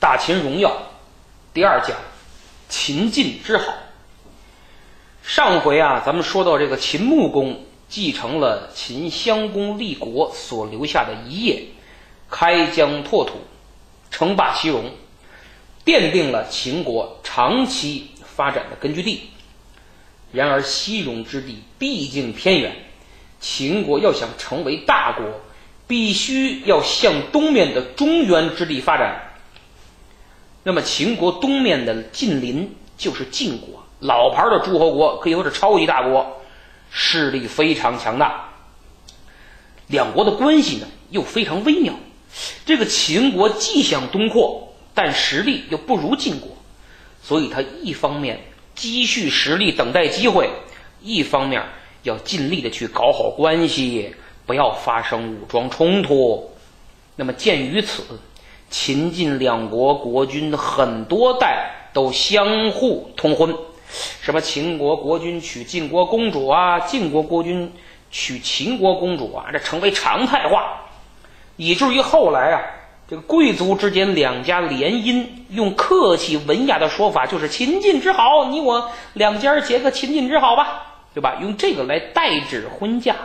大秦荣耀第二讲，秦晋之好。上回啊，咱们说到这个秦穆公继承了秦襄公立国所留下的遗业，开疆拓土，称霸西戎，奠定了秦国长期发展的根据地。然而，西戎之地毕竟偏远，秦国要想成为大国，必须要向东面的中原之地发展。那么，秦国东面的近邻就是晋国，老牌的诸侯国，可以说是超级大国，势力非常强大。两国的关系呢又非常微妙。这个秦国既想东扩，但实力又不如晋国，所以他一方面积蓄实力，等待机会；一方面要尽力的去搞好关系，不要发生武装冲突。那么，鉴于此。秦晋两国国君很多代都相互通婚，什么秦国国君娶晋国公主啊，晋国国君娶秦国公主啊，这成为常态化，以至于后来啊，这个贵族之间两家联姻，用客气文雅的说法就是秦晋之好，你我两家结个秦晋之好吧，对吧？用这个来代指婚嫁。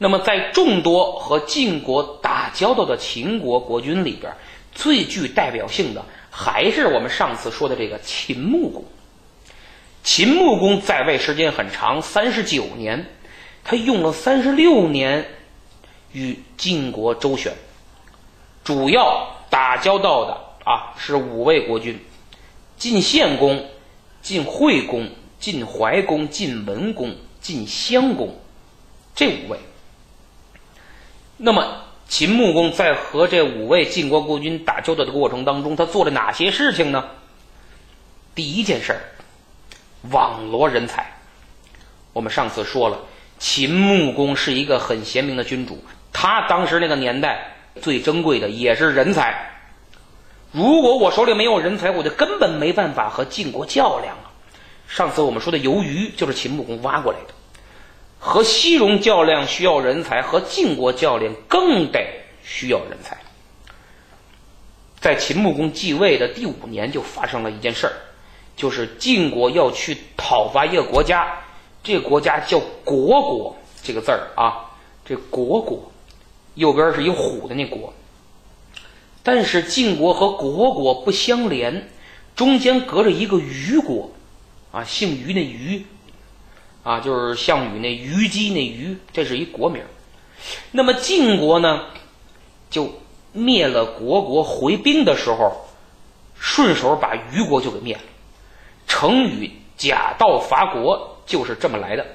那么，在众多和晋国打交道的秦国国君里边，最具代表性的还是我们上次说的这个秦穆公。秦穆公在位时间很长，三十九年，他用了三十六年与晋国周旋，主要打交道的啊是五位国君：晋献公、晋惠公、晋怀公、晋文公、晋襄公，这五位。那么，秦穆公在和这五位晋国国君打交道的过程当中，他做了哪些事情呢？第一件事儿，网罗人才。我们上次说了，秦穆公是一个很贤明的君主，他当时那个年代最珍贵的也是人才。如果我手里没有人才，我就根本没办法和晋国较量啊。上次我们说的鱿鱼就是秦穆公挖过来的。和西戎较量需要人才，和晋国较量更得需要人才。在秦穆公继位的第五年，就发生了一件事儿，就是晋国要去讨伐一个国家，这个国家叫国国，这个字儿啊，这国国右边是一虎的那国，但是晋国和国国不相连，中间隔着一个虞国，啊，姓虞那虞。啊，就是项羽那虞姬那虞，这是一国名。那么晋国呢，就灭了国国，回兵的时候，顺手把虞国就给灭了。成语“假道伐国”就是这么来的。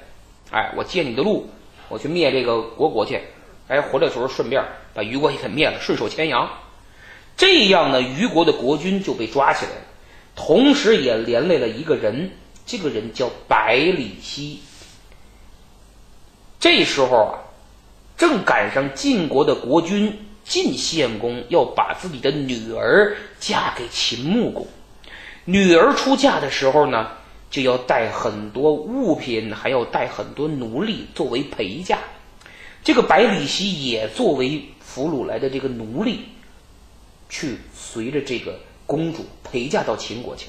哎，我借你的路，我去灭这个国国去。哎，回来的时候顺便把虞国也给灭了，顺手牵羊。这样呢，虞国的国君就被抓起来了，同时也连累了一个人。这个人叫百里奚。这时候啊，正赶上晋国的国君晋献公要把自己的女儿嫁给秦穆公。女儿出嫁的时候呢，就要带很多物品，还要带很多奴隶作为陪嫁。这个百里奚也作为俘虏来的这个奴隶，去随着这个公主陪嫁到秦国去。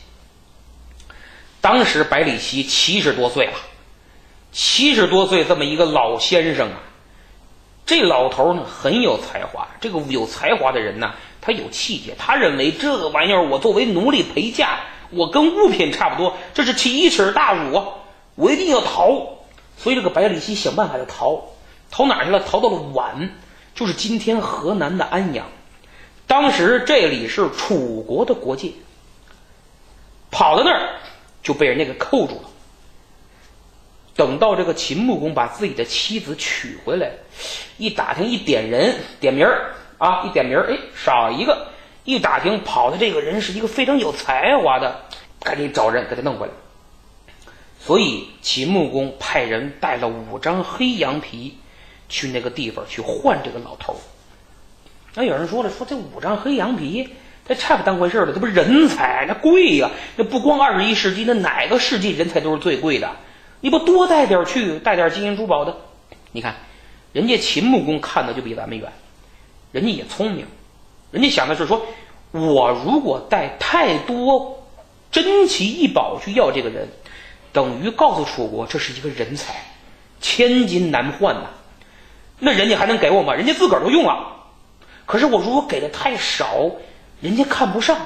当时百里奚七十多岁了，七十多岁这么一个老先生啊，这老头呢很有才华。这个有才华的人呢，他有气节。他认为这个玩意儿，我作为奴隶陪嫁，我跟物品差不多，这是奇耻大辱啊！我一定要逃。所以这个百里奚想办法要逃，逃哪去了？逃到了宛，就是今天河南的安阳。当时这里是楚国的国界，跑到那儿。就被人家给扣住了。等到这个秦穆公把自己的妻子娶回来，一打听一点人点名儿啊，一点名儿，哎，少一个。一打听跑的这个人是一个非常有才华的，赶紧找人给他弄回来。所以秦穆公派人带了五张黑羊皮去那个地方去换这个老头。那有人说了，说这五张黑羊皮。这差不当回事儿了，这不是人才，那贵呀！那不光二十一世纪，那哪个世纪人才都是最贵的？你不多带点去，带点金银珠宝的？你看，人家秦穆公看的就比咱们远，人家也聪明，人家想的是说，我如果带太多珍奇异宝去要这个人，等于告诉楚国这是一个人才，千金难换呐。那人家还能给我吗？人家自个儿都用了。可是我如果给的太少，人家看不上，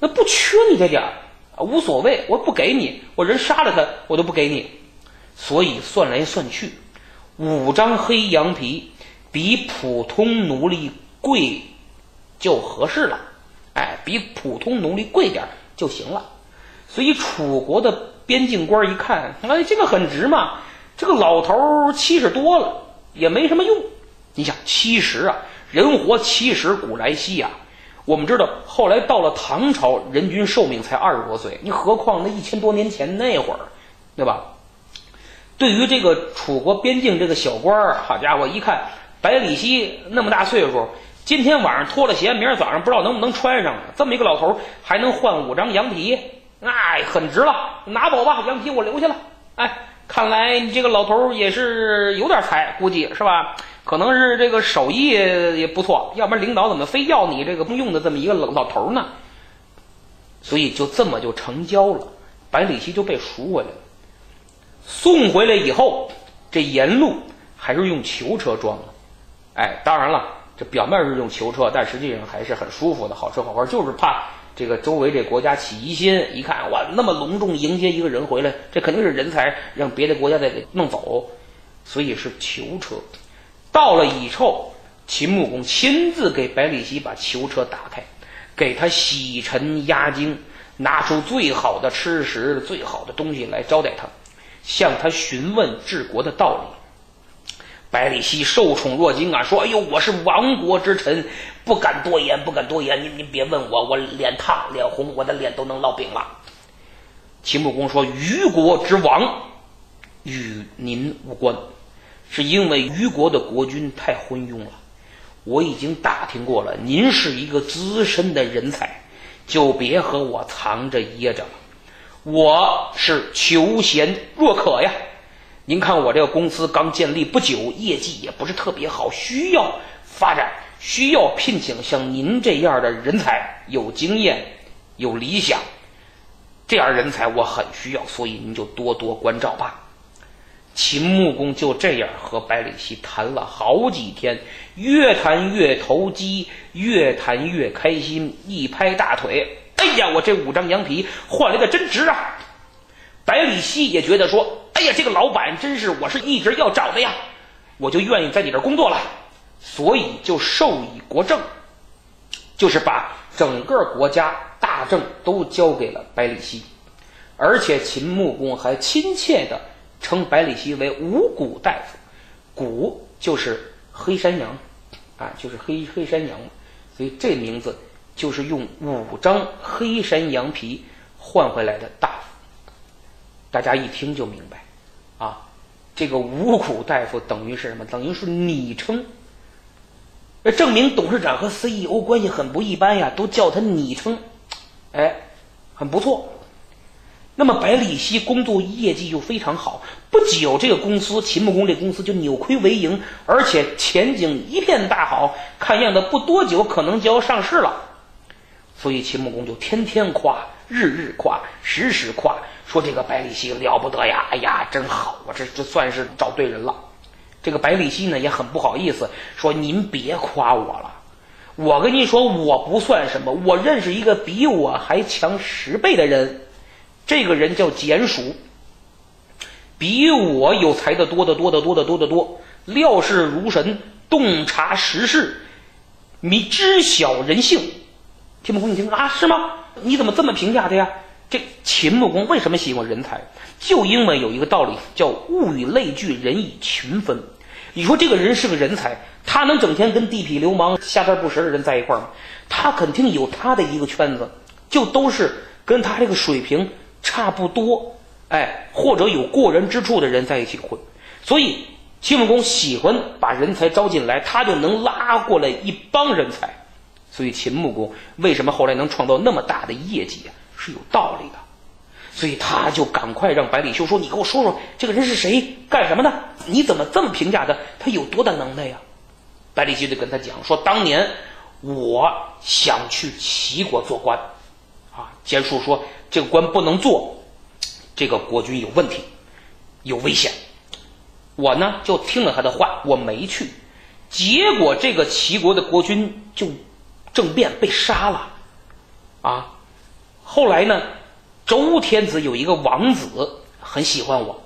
那不缺你这点儿，无所谓，我不给你，我人杀了他，我都不给你。所以算来算去，五张黑羊皮比普通奴隶贵就合适了，哎，比普通奴隶贵点就行了。所以楚国的边境官一看，哎，这个很值嘛，这个老头七十多了。也没什么用，你想七十啊，人活七十古来稀啊。我们知道，后来到了唐朝，人均寿命才二十多岁，你何况那一千多年前那会儿，对吧？对于这个楚国边境这个小官儿，好家伙，一看百里奚那么大岁数，今天晚上脱了鞋，明儿早上不知道能不能穿上。这么一个老头还能换五张羊皮，哎，很值了，拿走吧，羊皮我留下了，哎。看来你这个老头也是有点才，估计是吧？可能是这个手艺也不错，要不然领导怎么非要你这个不用的这么一个老老头呢？所以就这么就成交了，百里奚就被赎回来了。送回来以后，这沿路还是用囚车装的。哎，当然了，这表面是用囚车，但实际上还是很舒服的，好吃好喝，就是怕。这个周围这国家起疑心，一看哇，那么隆重迎接一个人回来，这肯定是人才，让别的国家再给弄走，所以是囚车。到了以后，秦穆公亲自给百里奚把囚车打开，给他洗尘压惊，拿出最好的吃食、最好的东西来招待他，向他询问治国的道理。百里奚受宠若惊啊，说：“哎呦，我是亡国之臣，不敢多言，不敢多言。您您别问我，我脸烫脸红，我的脸都能烙饼了。”秦穆公说：“虞国之亡与您无关，是因为虞国的国君太昏庸了。我已经打听过了，您是一个资深的人才，就别和我藏着掖着了。我是求贤若渴呀。”您看我这个公司刚建立不久，业绩也不是特别好，需要发展，需要聘请像您这样的人才，有经验、有理想，这样人才我很需要，所以您就多多关照吧。秦穆公就这样和百里奚谈了好几天，越谈越投机，越谈越开心，一拍大腿：“哎呀，我这五张羊皮换来的真值啊！”百里奚也觉得说。哎呀，这个老板真是，我是一直要找的呀，我就愿意在你这儿工作了，所以就授以国政，就是把整个国家大政都交给了百里奚，而且秦穆公还亲切的称百里奚为五谷大夫，谷就是黑山羊，啊，就是黑黑山羊，所以这名字就是用五张黑山羊皮换回来的大夫，大家一听就明白。啊，这个五谷大夫等于是什么？等于是昵称。那证明董事长和 CEO 关系很不一般呀，都叫他昵称，哎，很不错。那么百里奚工作业绩又非常好，不久这个公司秦穆公这公司就扭亏为盈，而且前景一片大好，看样子不多久可能就要上市了。所以秦穆公就天天夸，日日夸，时时夸。说这个百里奚了不得呀！哎呀，真好，我这这算是找对人了。这个百里奚呢也很不好意思，说您别夸我了。我跟您说，我不算什么。我认识一个比我还强十倍的人，这个人叫简蜀，比我有才的多得多得多得多得多，料事如神，洞察时事，你知晓人性。秦穆公，一听啊，是吗？你怎么这么评价他呀？这秦穆公为什么喜欢人才？就因为有一个道理，叫物以类聚，人以群分。你说这个人是个人才，他能整天跟地痞流氓、下三不识的人在一块儿吗？他肯定有他的一个圈子，就都是跟他这个水平差不多，哎，或者有过人之处的人在一起混。所以秦穆公喜欢把人才招进来，他就能拉过来一帮人才。所以秦穆公为什么后来能创造那么大的业绩啊？是有道理的，所以他就赶快让百里奚说：“你给我说说这个人是谁，干什么的？你怎么这么评价他？他有多大能耐呀？”百里奚就跟他讲说：“当年我想去齐国做官。啊，简叔说这个官不能做，这个国君有问题，有危险。我呢就听了他的话，我没去。结果这个齐国的国君就政变被杀了。啊，后来呢，周天子有一个王子很喜欢我，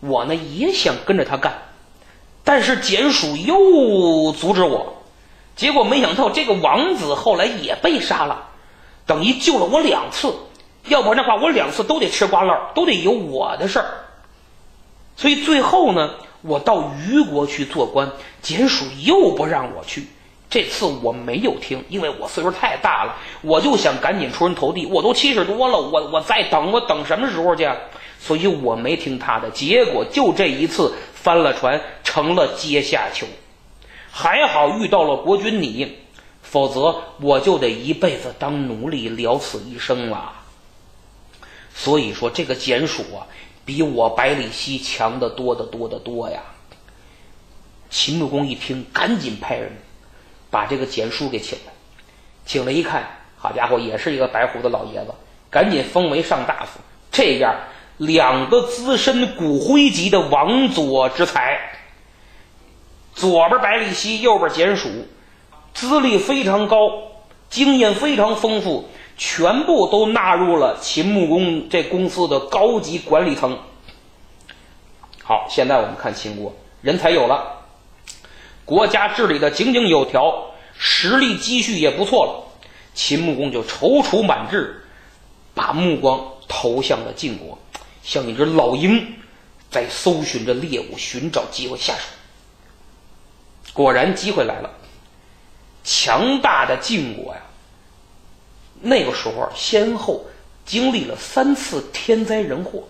我呢也想跟着他干，但是简叔又阻止我。结果没想到这个王子后来也被杀了。等于救了我两次，要不然的话，我两次都得吃瓜烂都得有我的事儿。所以最后呢，我到虞国去做官，简叔又不让我去。这次我没有听，因为我岁数太大了，我就想赶紧出人头地。我都七十多了，我我再等，我等什么时候去？所以我没听他的。结果就这一次翻了船，成了阶下囚。还好遇到了国君你。否则我就得一辈子当奴隶，了此一生了。所以说，这个简属啊，比我百里奚强得多得多得多呀。秦穆公一听，赶紧派人把这个简书给请来。请来一看，好家伙，也是一个白胡子老爷子，赶紧封为上大夫。这样，两个资深骨灰级的王佐之才，左边百里奚，右边简属。资历非常高，经验非常丰富，全部都纳入了秦穆公这公司的高级管理层。好，现在我们看秦国，人才有了，国家治理的井井有条，实力积蓄也不错了。秦穆公就踌躇满志，把目光投向了晋国，像一只老鹰，在搜寻着猎物，寻找机会下手。果然，机会来了。强大的晋国呀，那个时候先后经历了三次天灾人祸，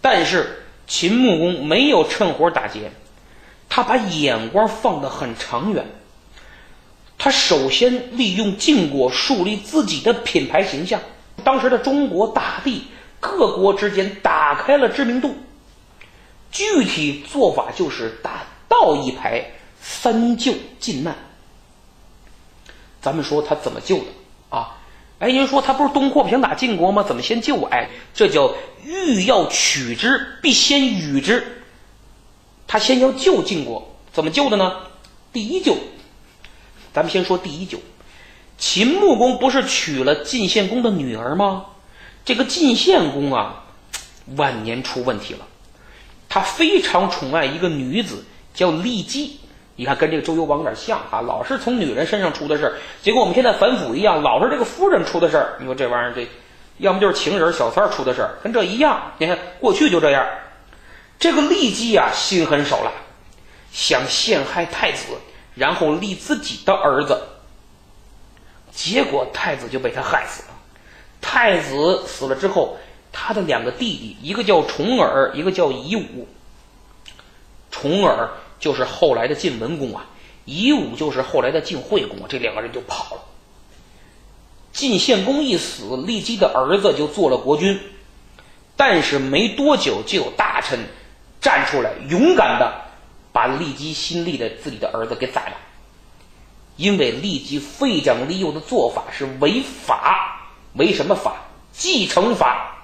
但是秦穆公没有趁火打劫，他把眼光放得很长远。他首先利用晋国树立自己的品牌形象，当时的中国大地各国之间打开了知名度。具体做法就是打道一排，三救晋难。咱们说他怎么救的？哎，您说他不是东扩不想打晋国吗？怎么先救？哎，这叫欲要取之，必先予之。他先要救晋国，怎么救的呢？第一救，咱们先说第一救。秦穆公不是娶了晋献公的女儿吗？这个晋献公啊，晚年出问题了。他非常宠爱一个女子，叫骊姬。你看，跟这个周幽王有点像啊，老是从女人身上出的事儿。结果我们现在反腐一样，老是这个夫人出的事儿。你说这玩意儿，这要么就是情人小三儿出的事儿，跟这一样。你看过去就这样。这个骊姬啊，心狠手辣，想陷害太子，然后立自己的儿子。结果太子就被他害死了。太子死了之后，他的两个弟弟，一个叫重耳，一个叫夷吾。重耳。就是后来的晋文公啊，夷吾就是后来的晋惠公啊，这两个人就跑了。晋献公一死，骊姬的儿子就做了国君，但是没多久就有大臣站出来，勇敢的把骊姬新立的自己的儿子给宰了，因为骊姬废长立幼的做法是违法，违什么法？继承法。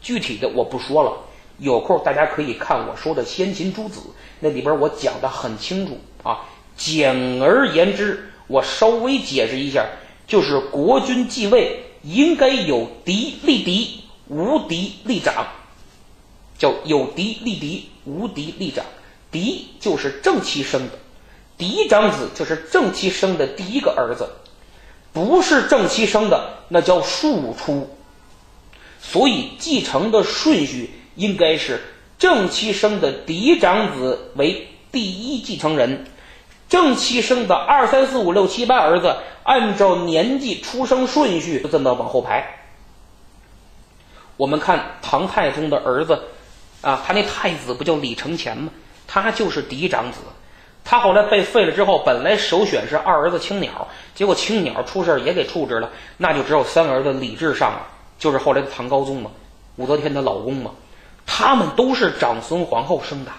具体的我不说了。有空大家可以看我说的《先秦诸子》，那里边我讲的很清楚啊。简而言之，我稍微解释一下，就是国君继位应该有嫡立嫡，无嫡立长，叫有嫡立嫡，无嫡立长。嫡就是正妻生的，嫡长子就是正妻生的第一个儿子，不是正妻生的那叫庶出。所以继承的顺序。应该是正妻生的嫡长子为第一继承人，正妻生的二三四五六七八儿子，按照年纪出生顺序就这么往后排。我们看唐太宗的儿子啊，他那太子不叫李承乾吗？他就是嫡长子。他后来被废了之后，本来首选是二儿子青鸟，结果青鸟出事也给处置了，那就只有三儿子李治上了，就是后来的唐高宗嘛，武则天的老公嘛。他们都是长孙皇后生的，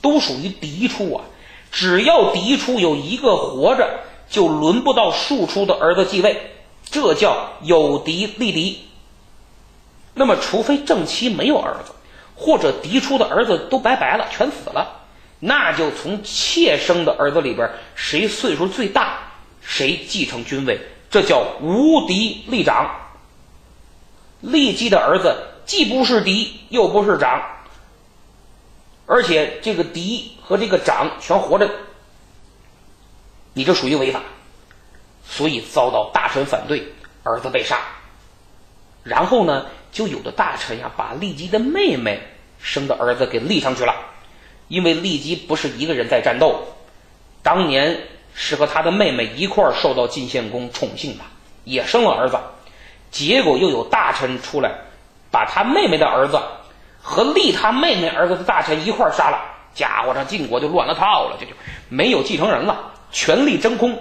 都属于嫡出啊。只要嫡出有一个活着，就轮不到庶出的儿子继位，这叫有嫡立嫡。那么，除非正妻没有儿子，或者嫡出的儿子都拜拜了，全死了，那就从妾生的儿子里边，谁岁数最大，谁继承君位，这叫无嫡立长。立姬的儿子既不是嫡，又不是长，而且这个嫡和这个长全活着，你这属于违法，所以遭到大臣反对，儿子被杀。然后呢？就有的大臣呀，把骊姬的妹妹生的儿子给立上去了，因为骊姬不是一个人在战斗，当年是和他的妹妹一块儿受到晋献公宠幸的，也生了儿子，结果又有大臣出来，把他妹妹的儿子和立他妹妹儿子的大臣一块杀了，家伙，这晋国就乱了套了，这就没有继承人了，权力真空，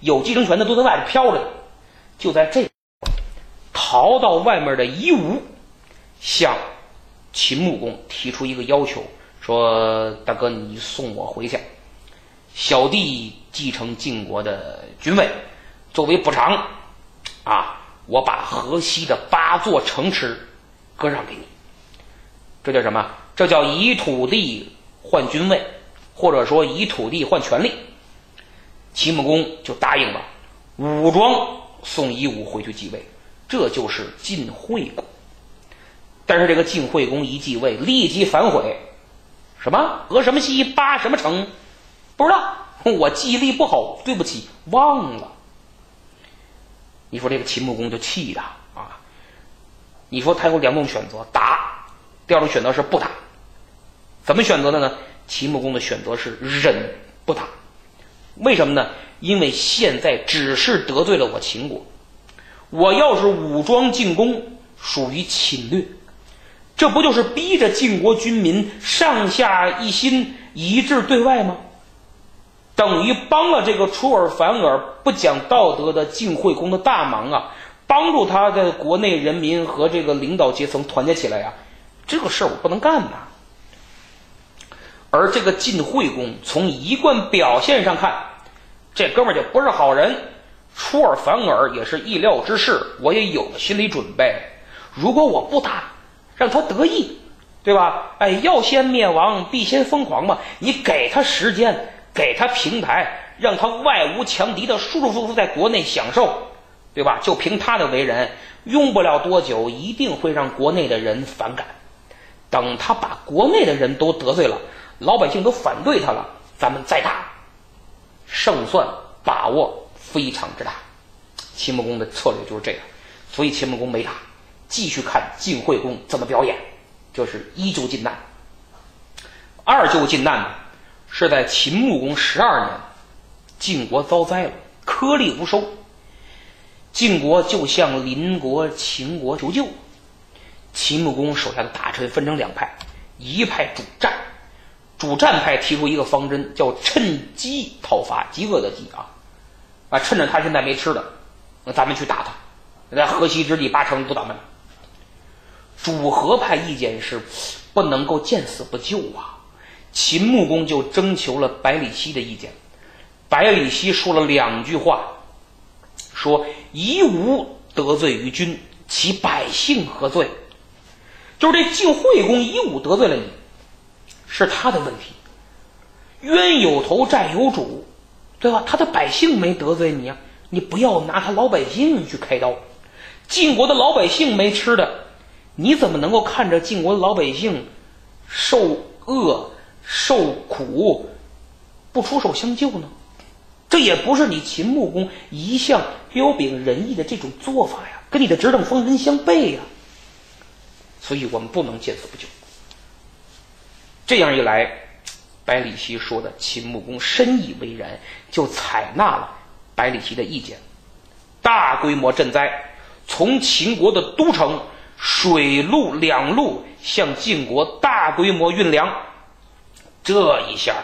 有继承权的都在外边飘着，就在这。逃到外面的夷吾向秦穆公提出一个要求，说：“大哥，你送我回去，小弟继承晋国的君位，作为补偿，啊，我把河西的八座城池割让给你。这叫什么？这叫以土地换君位，或者说以土地换权力。”秦穆公就答应了，武装送夷吾回去继位。这就是晋惠公，但是这个晋惠公一继位，立即反悔，什么河什么西八什么城，不知道，我记忆力不好，对不起，忘了。你说这个秦穆公就气的！你说他有两种选择，打；第二种选择是不打。怎么选择的呢？秦穆公的选择是忍不打。为什么呢？因为现在只是得罪了我秦国。我要是武装进攻，属于侵略，这不就是逼着晋国军民上下一心、一致对外吗？等于帮了这个出尔反尔、不讲道德的晋惠公的大忙啊！帮助他的国内人民和这个领导阶层团结起来呀！这个事儿我不能干呐。而这个晋惠公从一贯表现上看，这哥们儿就不是好人。出尔反尔也是意料之事，我也有心理准备。如果我不打，让他得意，对吧？哎，要先灭亡，必先疯狂嘛。你给他时间，给他平台，让他外无强敌的舒舒服服在国内享受，对吧？就凭他的为人，用不了多久，一定会让国内的人反感。等他把国内的人都得罪了，老百姓都反对他了，咱们再打，胜算把握。非常之大，秦穆公的策略就是这样，所以秦穆公没打，继续看晋惠公怎么表演，就是一救晋难。二救晋难呢，是在秦穆公十二年，晋国遭灾了，颗粒无收，晋国就向邻国秦国求救，秦穆公手下的大臣分成两派，一派主战，主战派提出一个方针，叫趁机讨伐，饥饿的饥啊。啊，趁着他现在没吃的，那咱们去打他，在河西之地八成不倒门。主和派意见是不能够见死不救啊。秦穆公就征求了百里奚的意见，百里奚说了两句话，说：“夷吾得罪于君，其百姓何罪？”就是这晋惠公夷吾得罪了你，是他的问题。冤有头，债有主。对吧？他的百姓没得罪你啊，你不要拿他老百姓去开刀。晋国的老百姓没吃的，你怎么能够看着晋国的老百姓受饿受苦，不出手相救呢？这也不是你秦穆公一向彪炳仁义的这种做法呀，跟你的执政方针相悖呀。所以我们不能见死不救。这样一来。百里奚说的，秦穆公深以为然，就采纳了百里奚的意见，大规模赈灾，从秦国的都城水陆两路向晋国大规模运粮。这一下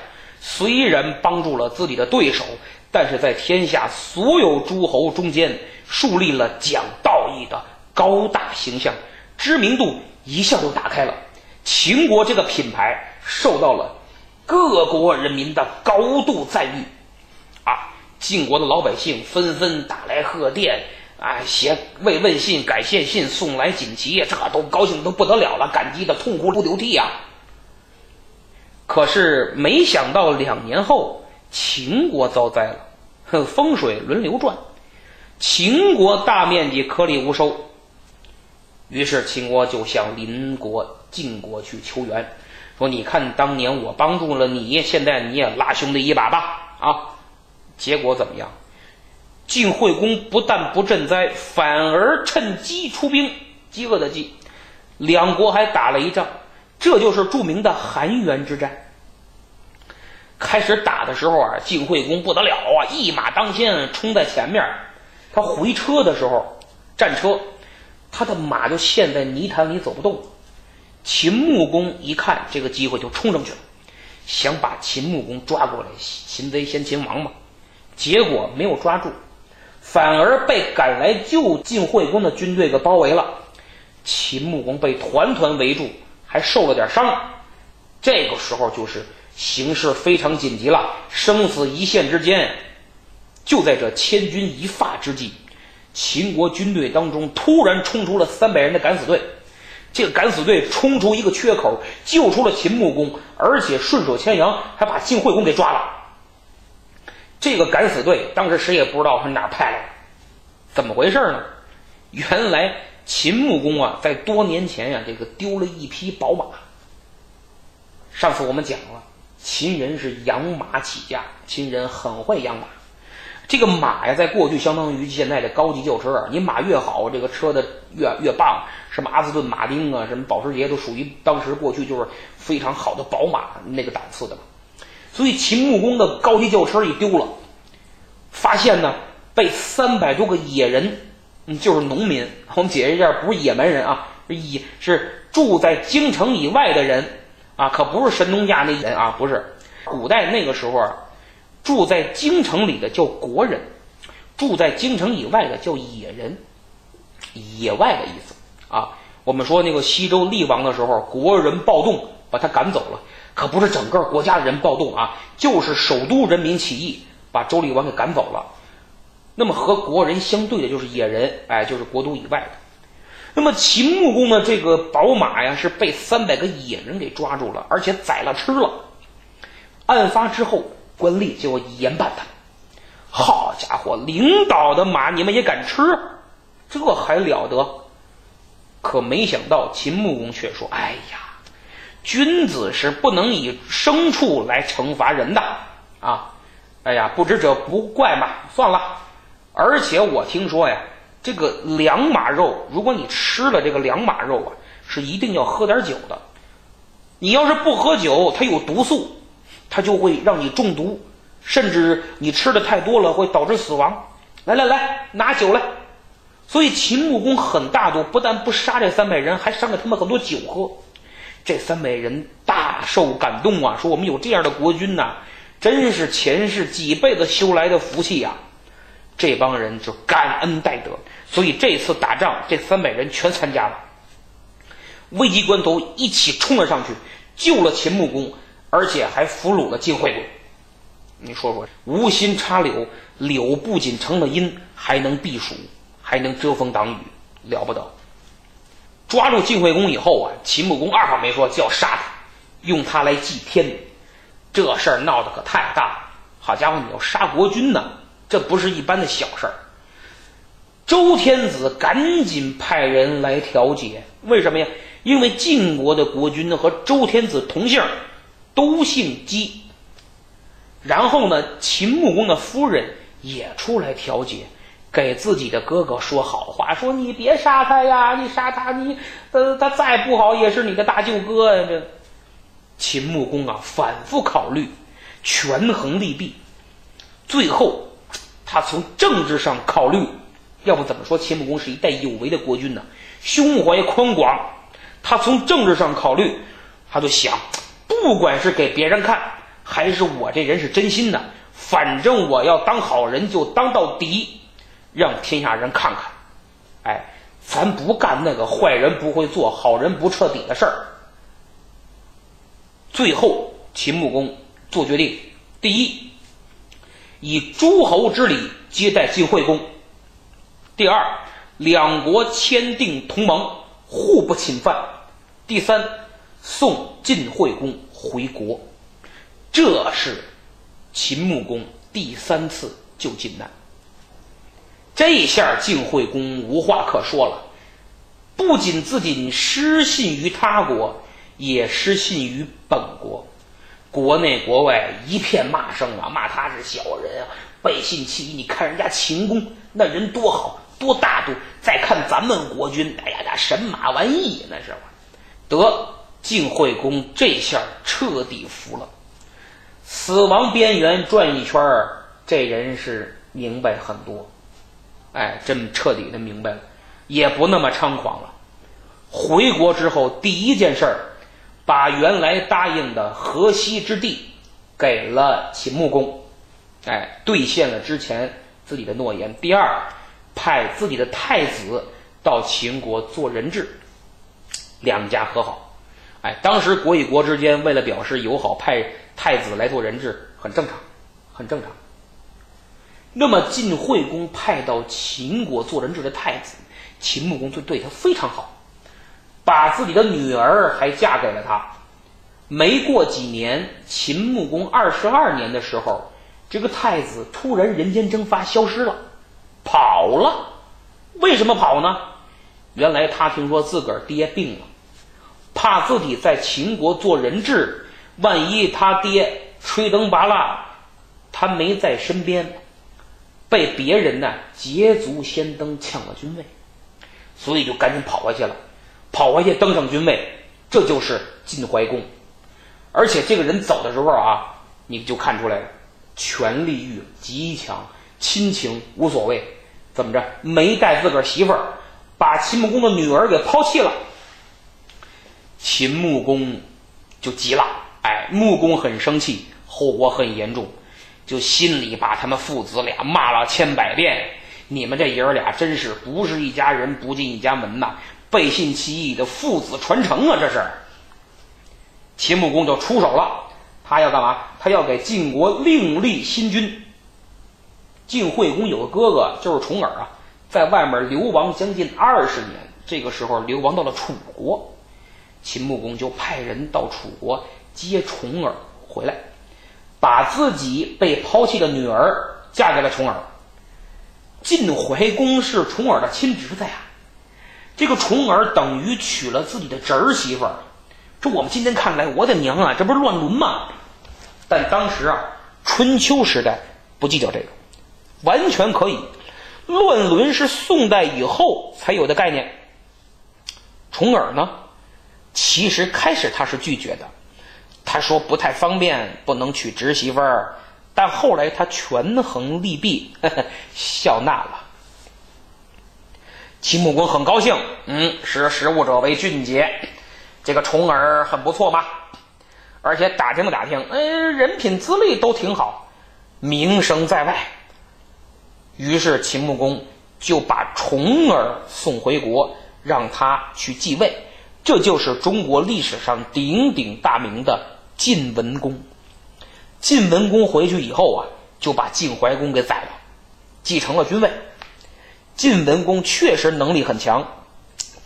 虽然帮助了自己的对手，但是在天下所有诸侯中间树立了讲道义的高大形象，知名度一下就打开了。秦国这个品牌受到了。各国人民的高度赞誉，啊，晋国的老百姓纷纷打来贺电，啊，写慰问信、感谢信送来锦旗，这都高兴都不得了了，感激的痛哭流涕呀。可是没想到两年后，秦国遭灾了，哼，风水轮流转，秦国大面积颗粒无收。于是秦国就向邻国晋国去求援，说：“你看当年我帮助了你，现在你也拉兄弟一把吧！”啊，结果怎么样？晋惠公不但不赈灾，反而趁机出兵，饥饿的饥，两国还打了一仗。这就是著名的韩元之战。开始打的时候啊，晋惠公不得了啊，一马当先冲在前面。他回车的时候，战车，他的马就陷在泥潭里走不动。秦穆公一看这个机会，就冲上去了，想把秦穆公抓过来，擒贼先擒王嘛。结果没有抓住，反而被赶来救晋惠公的军队给包围了。秦穆公被团团围住。还受了点伤，这个时候就是形势非常紧急了，生死一线之间。就在这千钧一发之际，秦国军队当中突然冲出了三百人的敢死队。这个敢死队冲出一个缺口，救出了秦穆公，而且顺手牵羊，还把晋惠公给抓了。这个敢死队当时谁也不知道是哪派来的，怎么回事呢？原来。秦穆公啊，在多年前呀，这个丢了一匹宝马。上次我们讲了，秦人是养马起家，秦人很会养马。这个马呀，在过去相当于现在的高级轿车，你马越好，这个车的越越棒。什么阿斯顿马丁啊，什么保时捷，都属于当时过去就是非常好的宝马那个档次的。所以秦穆公的高级轿车一丢了，发现呢，被三百多个野人。嗯，就是农民。我们解释一下，不是野蛮人啊，是以是住在京城以外的人啊，可不是神农架那人啊，不是。古代那个时候啊，住在京城里的叫国人，住在京城以外的叫野人，野外的意思啊。我们说那个西周厉王的时候，国人暴动把他赶走了，可不是整个国家的人暴动啊，就是首都人民起义把周厉王给赶走了。那么和国人相对的就是野人，哎，就是国都以外的。那么秦穆公的这个宝马呀，是被三百个野人给抓住了，而且宰了吃了。案发之后，官吏就严办他。好家伙，领导的马你们也敢吃？这还了得！可没想到秦穆公却说：“哎呀，君子是不能以牲畜来惩罚人的啊！哎呀，不知者不怪嘛，算了。”而且我听说呀，这个良马肉，如果你吃了这个良马肉啊，是一定要喝点酒的。你要是不喝酒，它有毒素，它就会让你中毒，甚至你吃的太多了会导致死亡。来来来，拿酒来。所以秦穆公很大度，不但不杀这三百人，还赏给他们很多酒喝。这三百人大受感动啊，说我们有这样的国君呐，真是前世几辈子修来的福气呀。这帮人就感恩戴德，所以这次打仗，这三百人全参加了。危急关头，一起冲了上去，救了秦穆公，而且还俘虏了晋惠公。你说说，无心插柳，柳不仅成了荫，还能避暑，还能遮风挡雨，了不得。抓住晋惠公以后啊，秦穆公二话没说就要杀他，用他来祭天。这事儿闹得可太大了，好家伙，你要杀国君呢！这不是一般的小事儿。周天子赶紧派人来调解，为什么呀？因为晋国的国君和周天子同姓，都姓姬。然后呢，秦穆公的夫人也出来调解，给自己的哥哥说好话，说你别杀他呀，你杀他，你他他再不好也是你的大舅哥呀。这秦穆公啊，反复考虑，权衡利弊，最后。他从政治上考虑，要不怎么说秦穆公是一代有为的国君呢？胸怀宽广。他从政治上考虑，他就想，不管是给别人看，还是我这人是真心的，反正我要当好人就当到底，让天下人看看。哎，咱不干那个坏人不会做好人不彻底的事儿。最后，秦穆公做决定，第一。以诸侯之礼接待晋惠公。第二，两国签订同盟，互不侵犯。第三，送晋惠公回国。这是秦穆公第三次救晋难。这下晋惠公无话可说了，不仅自己失信于他国，也失信于本国。国内国外一片骂声啊，骂他是小人啊，背信弃义。你看人家秦公那人多好，多大度。再看咱们国君，哎呀呀，神马玩意那是。得晋惠公这下彻底服了，死亡边缘转一圈儿这人是明白很多，哎，真彻底的明白了，也不那么猖狂了。回国之后，第一件事儿。把原来答应的河西之地给了秦穆公，哎，兑现了之前自己的诺言。第二，派自己的太子到秦国做人质，两家和好。哎，当时国与国之间为了表示友好，派太子来做人质很正常，很正常。那么晋惠公派到秦国做人质的太子，秦穆公就对他非常好。把自己的女儿还嫁给了他。没过几年，秦穆公二十二年的时候，这个太子突然人间蒸发，消失了，跑了。为什么跑呢？原来他听说自个儿爹病了，怕自己在秦国做人质，万一他爹吹灯拔蜡，他没在身边，被别人呢捷足先登抢了君位，所以就赶紧跑回去了。跑回去登上君位，这就是晋怀公。而且这个人走的时候啊，你就看出来了，权力欲极强，亲情无所谓。怎么着？没带自个儿媳妇儿，把秦穆公的女儿给抛弃了。秦穆公就急了，哎，穆公很生气，后果很严重，就心里把他们父子俩骂了千百遍。你们这爷儿俩真是不是一家人，不进一家门呐！背信弃义的父子传承啊！这是秦穆公就出手了，他要干嘛？他要给晋国另立新君。晋惠公有个哥哥就是重耳啊，在外面流亡将近二十年，这个时候流亡到了楚国，秦穆公就派人到楚国接重耳回来，把自己被抛弃的女儿嫁给了重耳。晋怀公是重耳的亲侄子呀。这个重耳等于娶了自己的侄儿媳妇儿，这我们今天看来，我的娘啊，这不是乱伦吗？但当时啊，春秋时代不计较这个，完全可以。乱伦是宋代以后才有的概念。重耳呢，其实开始他是拒绝的，他说不太方便，不能娶侄媳妇儿。但后来他权衡利弊，笑纳了。秦穆公很高兴，嗯，识时务者为俊杰，这个重耳很不错嘛，而且打听了打听，哎，人品资历都挺好，名声在外。于是秦穆公就把重耳送回国，让他去继位，这就是中国历史上鼎鼎大名的晋文公。晋文公回去以后啊，就把晋怀公给宰了，继承了君位。晋文公确实能力很强，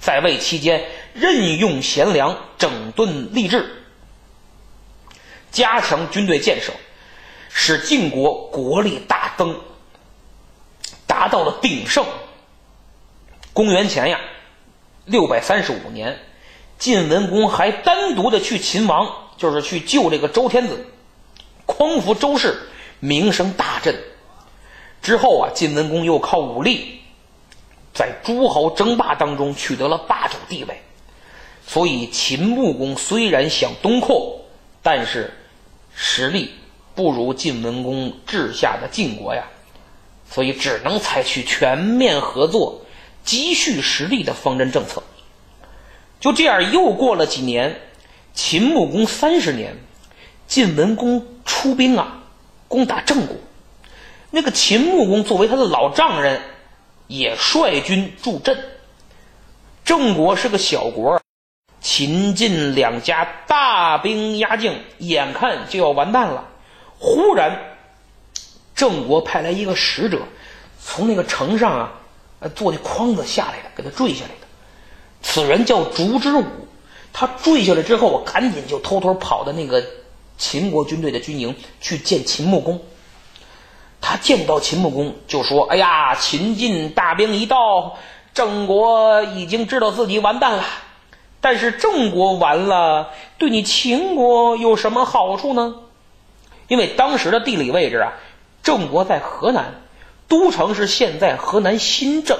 在位期间任用贤良，整顿吏治，加强军队建设，使晋国国力大增，达到了鼎盛。公元前呀，六百三十五年，晋文公还单独的去秦王，就是去救这个周天子，匡扶周氏，名声大振。之后啊，晋文公又靠武力。在诸侯争霸当中取得了霸主地位，所以秦穆公虽然想东扩，但是实力不如晋文公治下的晋国呀，所以只能采取全面合作、积蓄实力的方针政策。就这样，又过了几年，秦穆公三十年，晋文公出兵啊，攻打郑国。那个秦穆公作为他的老丈人。也率军助阵。郑国是个小国，秦晋两家大兵压境，眼看就要完蛋了。忽然，郑国派来一个使者，从那个城上啊，坐那筐子下来的，给他坠下来的。此人叫烛之武，他坠下来之后，我赶紧就偷偷跑到那个秦国军队的军营去见秦穆公。他见到秦穆公就说：“哎呀，秦晋大兵一到，郑国已经知道自己完蛋了。但是郑国完了，对你秦国有什么好处呢？因为当时的地理位置啊，郑国在河南，都城是现在河南新郑；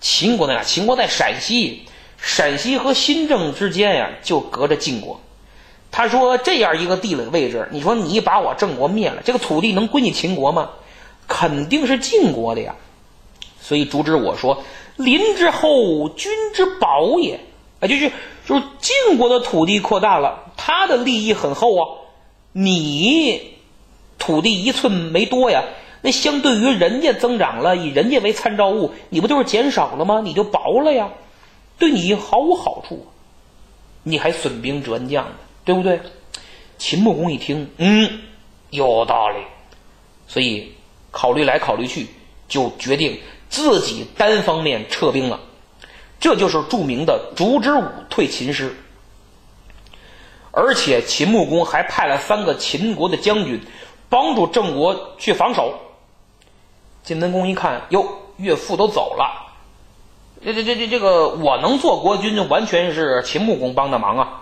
秦国呢，秦国在陕西，陕西和新郑之间呀，就隔着晋国。他说这样一个地理位置，你说你把我郑国灭了，这个土地能归你秦国吗？肯定是晋国的呀。所以主旨我说：“邻之厚，君之薄也。”啊，就是就是晋国的土地扩大了，他的利益很厚啊。你土地一寸没多呀，那相对于人家增长了，以人家为参照物，你不就是减少了吗？你就薄了呀，对你毫无好处，你还损兵折将呢。对不对？秦穆公一听，嗯，有道理，所以考虑来考虑去，就决定自己单方面撤兵了。这就是著名的烛之武退秦师。而且秦穆公还派了三个秦国的将军帮助郑国去防守。晋文公一看，哟，岳父都走了，这这这这这个我能做国君，就完全是秦穆公帮的忙啊。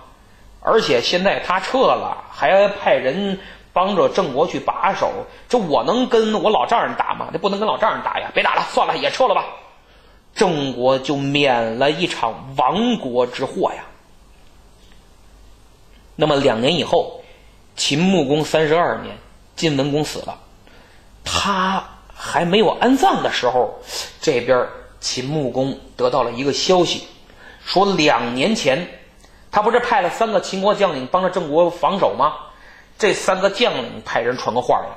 而且现在他撤了，还派人帮着郑国去把守，这我能跟我老丈人打吗？这不能跟老丈人打呀！别打了，算了，也撤了吧。郑国就免了一场亡国之祸呀。那么两年以后，秦穆公三十二年，晋文公死了，他还没有安葬的时候，这边秦穆公得到了一个消息，说两年前。他不是派了三个秦国将领帮着郑国防守吗？这三个将领派人传个话来，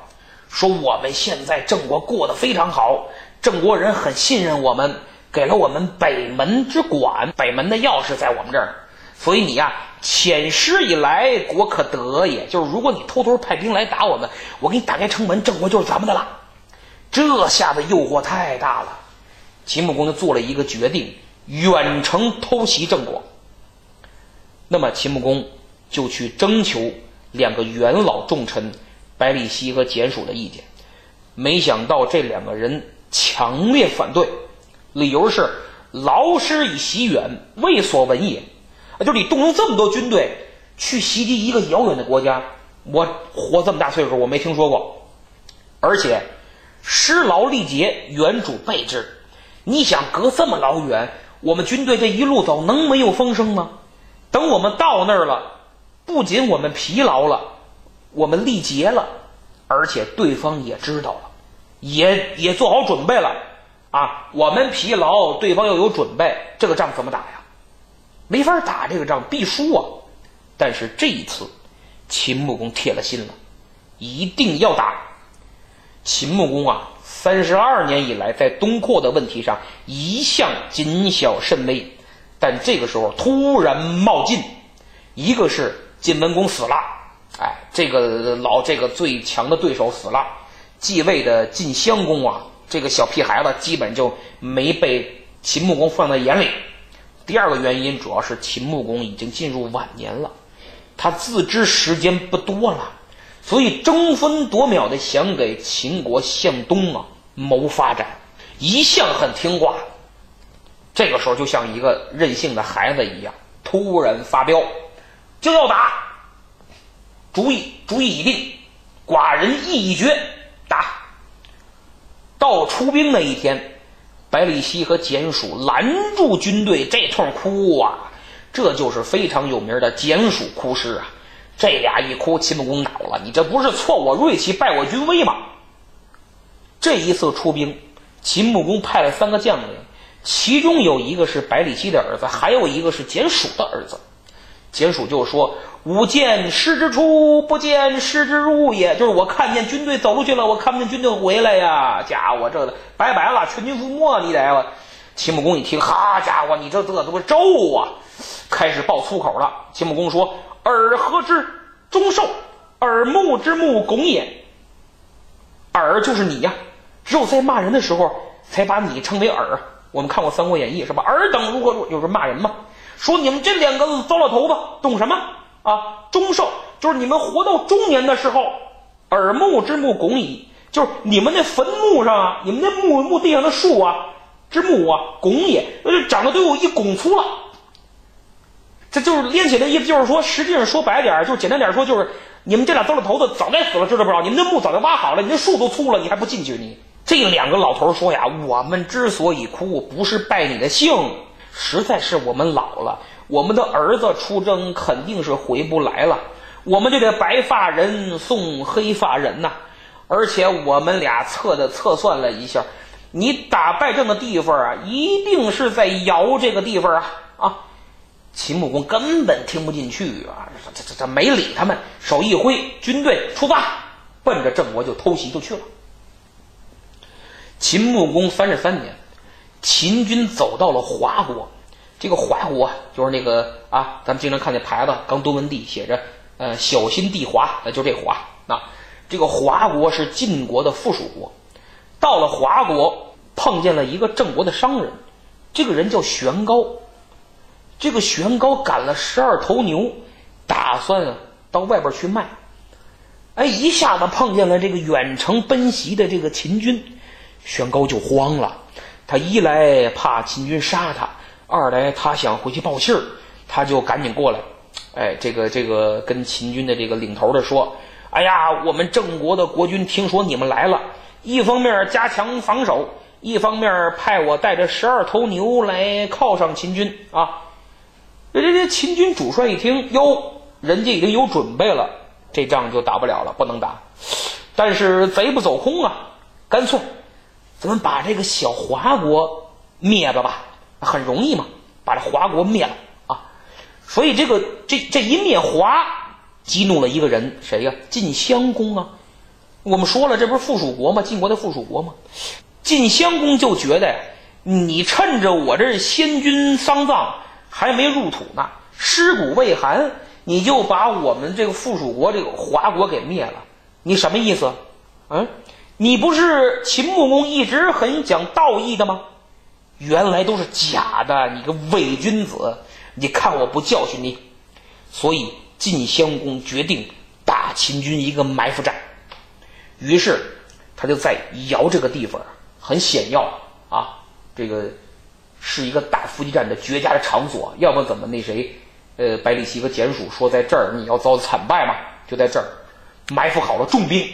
说我们现在郑国过得非常好，郑国人很信任我们，给了我们北门之管，北门的钥匙在我们这儿。所以你呀，遣师以来，国可得也。就是如果你偷偷派兵来打我们，我给你打开城门，郑国就是咱们的了。这下子诱惑太大了，秦穆公就做了一个决定，远程偷袭郑国。那么秦穆公就去征求两个元老重臣百里奚和简蜀的意见，没想到这两个人强烈反对，理由是劳师以袭远，未所闻也。啊，就你动用这么多军队去袭击一个遥远的国家，我活这么大岁数我没听说过。而且失劳力竭，原主备之。你想隔这么老远，我们军队这一路走能没有风声吗？等我们到那儿了，不仅我们疲劳了，我们力竭了，而且对方也知道了，也也做好准备了啊！我们疲劳，对方又有准备，这个仗怎么打呀？没法打这个仗，必输啊！但是这一次，秦穆公铁了心了，一定要打。秦穆公啊，三十二年以来，在东扩的问题上一向谨小慎微。但这个时候突然冒进，一个是晋文公死了，哎，这个老这个最强的对手死了，继位的晋襄公啊，这个小屁孩子基本就没被秦穆公放在眼里。第二个原因主要是秦穆公已经进入晚年了，他自知时间不多了，所以争分夺秒的想给秦国向东啊谋发展，一向很听话。这个时候就像一个任性的孩子一样，突然发飙，就要打。主意主意已定，寡人意已决，打。到出兵那一天，百里奚和简署拦住军队，这通哭啊，这就是非常有名的简署哭诗啊。这俩一哭，秦穆公恼了，你这不是挫我锐气，败我军威吗？这一次出兵，秦穆公派了三个将领。其中有一个是百里奚的儿子，还有一个是简蜀的儿子。简蜀就说：“吾见师之出，不见师之入也。”就是我看见军队走出去了，我看不见军队回来呀！家伙，这的拜拜了，全军覆没！你得。秦穆公一听，哈家伙，你这这怎么咒啊？开始爆粗口了。秦穆公说：“尔何之忠寿？耳目之目拱也。”尔就是你呀，只有在骂人的时候才把你称为尔。我们看过《三国演义》是吧？尔等如何如就是骂人嘛，说你们这两个糟老头子懂什么啊？终寿就是你们活到中年的时候，耳目之木拱矣，就是你们那坟墓上啊，你们那墓墓地上的树啊，之木啊，拱也，呃，长得都有一拱粗了。这就是连起来的意思，就是说，实际上说白点儿，就简单点说，就是你们这俩糟老头子早该死了，知道不知道？你们那墓早就挖好了，你那树都粗了，你还不进去？你这两个老头说呀，我们之所以哭，不是拜你的姓，实在是我们老了，我们的儿子出征肯定是回不来了，我们就得白发人送黑发人呐。而且我们俩测的测算了一下，你打败仗的地方啊，一定是在尧这个地方啊啊。秦穆公根本听不进去啊！这这这没理他们，手一挥，军队出发，奔着郑国就偷袭就去了。秦穆公三十三年，秦军走到了华国。这个华国就是那个啊，咱们经常看见牌子，刚多文帝写着“呃，小心地华”，那就这华。那这个华国是晋国的附属国。到了华国，碰见了一个郑国的商人，这个人叫玄高。这个玄高赶了十二头牛，打算到外边去卖。哎，一下子碰见了这个远程奔袭的这个秦军，玄高就慌了。他一来怕秦军杀他，二来他想回去报信儿，他就赶紧过来。哎，这个这个跟秦军的这个领头的说：“哎呀，我们郑国的国君听说你们来了，一方面加强防守，一方面派我带着十二头牛来犒赏秦军啊。”这这这秦军主帅一听，哟，人家已经有准备了，这仗就打不了了，不能打。但是贼不走空啊，干脆咱们把这个小华国灭了吧，很容易嘛，把这华国灭了啊。所以这个这这一灭华，激怒了一个人，谁呀？晋襄公啊。我们说了，这不是附属国吗？晋国的附属国吗？晋襄公就觉得，你趁着我这先君丧葬。还没入土呢，尸骨未寒，你就把我们这个附属国这个华国给灭了，你什么意思？嗯，你不是秦穆公一直很讲道义的吗？原来都是假的，你个伪君子！你看我不教训你！所以晋襄公决定打秦军一个埋伏战，于是他就在尧这个地方很险要啊，这个。是一个打伏击战的绝佳的场所，要不怎么那谁，呃，百里奚和简蜀说在这儿你要遭惨败嘛？就在这儿埋伏好了重兵，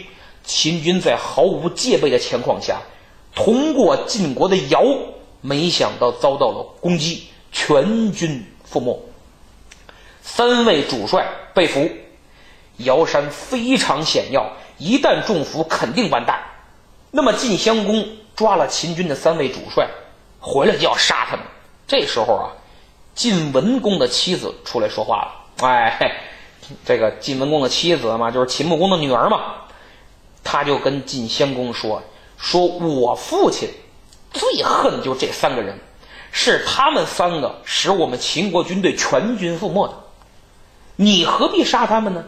秦军在毫无戒备的情况下，通过晋国的尧，没想到遭到了攻击，全军覆没，三位主帅被俘，尧山非常险要，一旦中伏肯定完蛋。那么晋襄公抓了秦军的三位主帅。回来就要杀他们。这时候啊，晋文公的妻子出来说话了。哎，这个晋文公的妻子嘛，就是秦穆公的女儿嘛，他就跟晋襄公说：“说我父亲最恨就这三个人，是他们三个使我们秦国军队全军覆没的。你何必杀他们呢？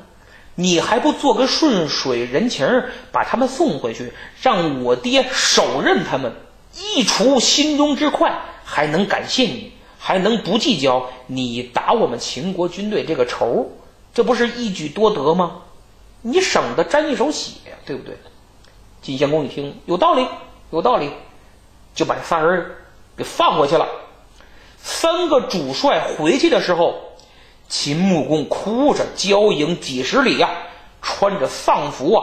你还不做个顺水人情，把他们送回去，让我爹手刃他们。”一除心中之快，还能感谢你，还能不计较你打我们秦国军队这个仇，这不是一举多得吗？你省得沾一手血，对不对？晋献公一听有道理，有道理，就把这仨人给放回去了。三个主帅回去的时候，秦穆公哭着交迎几十里呀，穿着丧服啊，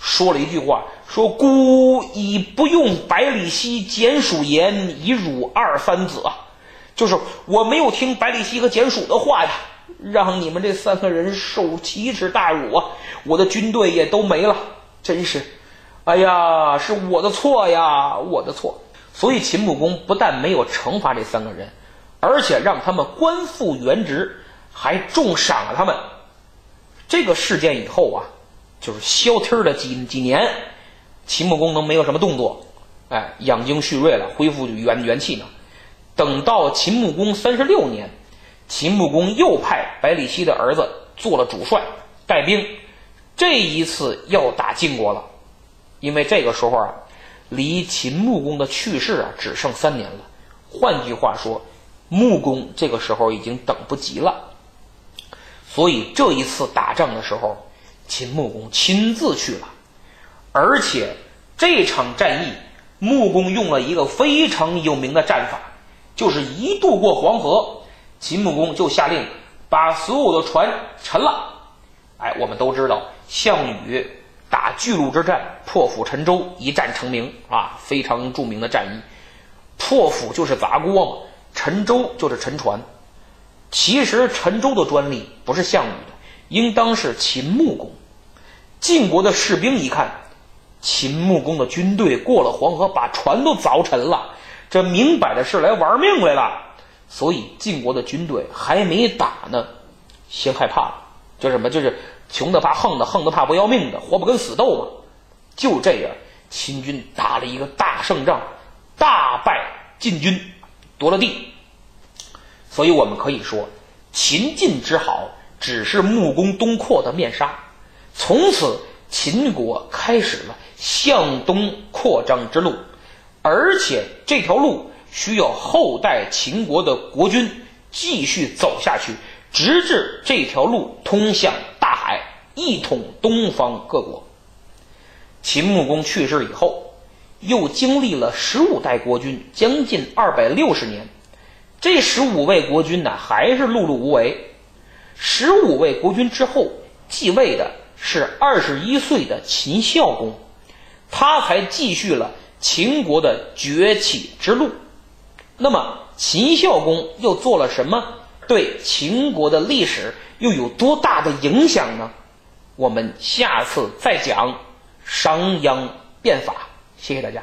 说了一句话。说孤已不用百里奚、简属言以辱二三子啊，就是我没有听百里奚和简属的话呀，让你们这三个人受奇耻大辱啊！我的军队也都没了，真是，哎呀，是我的错呀，我的错。所以秦穆公不但没有惩罚这三个人，而且让他们官复原职，还重赏了他们。这个事件以后啊，就是消停了几几年。秦穆公能没有什么动作，哎，养精蓄锐了，恢复元元气呢。等到秦穆公三十六年，秦穆公又派百里奚的儿子做了主帅，带兵。这一次要打晋国了，因为这个时候啊，离秦穆公的去世啊只剩三年了。换句话说，穆公这个时候已经等不及了。所以这一次打仗的时候，秦穆公亲自去了，而且这场战役，穆公用了一个非常有名的战法，就是一渡过黄河，秦穆公就下令把所有的船沉了。哎，我们都知道，项羽打巨鹿之战破釜沉舟，一战成名啊，非常著名的战役。破釜就是砸锅嘛，沉舟就是沉船。其实沉舟的专利不是项羽的，应当是秦穆公。晋国的士兵一看，秦穆公的军队过了黄河，把船都凿沉了，这明摆着是来玩命来了。所以晋国的军队还没打呢，先害怕了，就什么就是穷的怕横的，横的怕不要命的，活不跟死斗嘛。就这样，秦军打了一个大胜仗，大败晋军，夺了地。所以我们可以说，秦晋之好只是穆公东扩的面纱。从此，秦国开始了向东扩张之路，而且这条路需要后代秦国的国君继续走下去，直至这条路通向大海，一统东方各国。秦穆公去世以后，又经历了十五代国君，将近二百六十年。这十五位国君呢，还是碌碌无为。十五位国君之后继位的是二十一岁的秦孝公，他才继续了秦国的崛起之路。那么，秦孝公又做了什么？对秦国的历史又有多大的影响呢？我们下次再讲商鞅变法。谢谢大家。